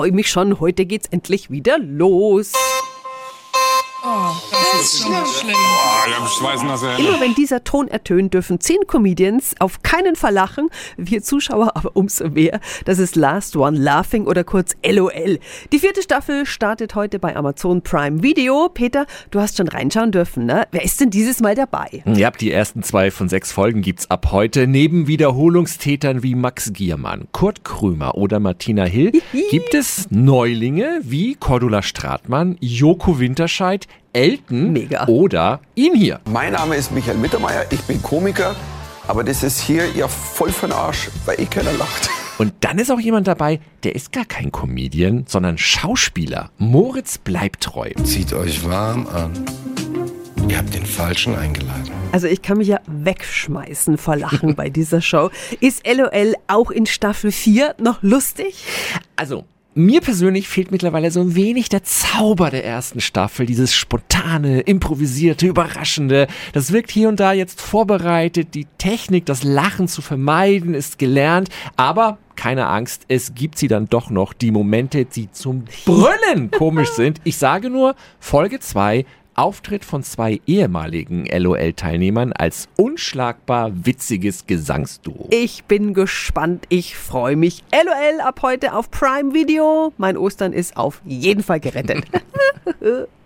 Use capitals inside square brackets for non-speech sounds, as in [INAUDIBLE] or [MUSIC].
freue mich schon. Heute geht's endlich wieder los. Oh, das ist schon schlimm. Oh, Hände. Immer wenn dieser Ton ertönt, dürfen zehn Comedians auf keinen Fall lachen. Wir Zuschauer aber umso mehr. Das ist Last One Laughing oder kurz LOL. Die vierte Staffel startet heute bei Amazon Prime Video. Peter, du hast schon reinschauen dürfen, ne? Wer ist denn dieses Mal dabei? Ja, die ersten zwei von sechs Folgen gibt's ab heute. Neben Wiederholungstätern wie Max Giermann, Kurt Krömer oder Martina Hill gibt es Neulinge wie Cordula Stratmann, Joko Winterscheid, Elton Mega. oder ihn hier. Mein Name ist Michael Mittermeier, ich bin Komiker, aber das ist hier ja voll von Arsch, weil eh keiner lacht. Und dann ist auch jemand dabei, der ist gar kein Comedian, sondern Schauspieler. Moritz bleibt treu. Zieht euch warm an. Ihr habt den Falschen eingeladen. Also ich kann mich ja wegschmeißen vor Lachen [LAUGHS] bei dieser Show. Ist LOL auch in Staffel 4 noch lustig? Also, mir persönlich fehlt mittlerweile so ein wenig der Zauber der ersten Staffel, dieses spontane, improvisierte, überraschende. Das wirkt hier und da jetzt vorbereitet. Die Technik, das Lachen zu vermeiden, ist gelernt. Aber keine Angst, es gibt sie dann doch noch, die Momente, die zum Brüllen komisch [LAUGHS] sind. Ich sage nur, Folge 2, Auftritt von zwei ehemaligen LOL-Teilnehmern als unschlagbar witziges Gesangsduo. Ich bin gespannt, ich freue mich. LOL ab heute auf Prime Video. Mein Ostern ist auf jeden Fall gerettet. [LAUGHS]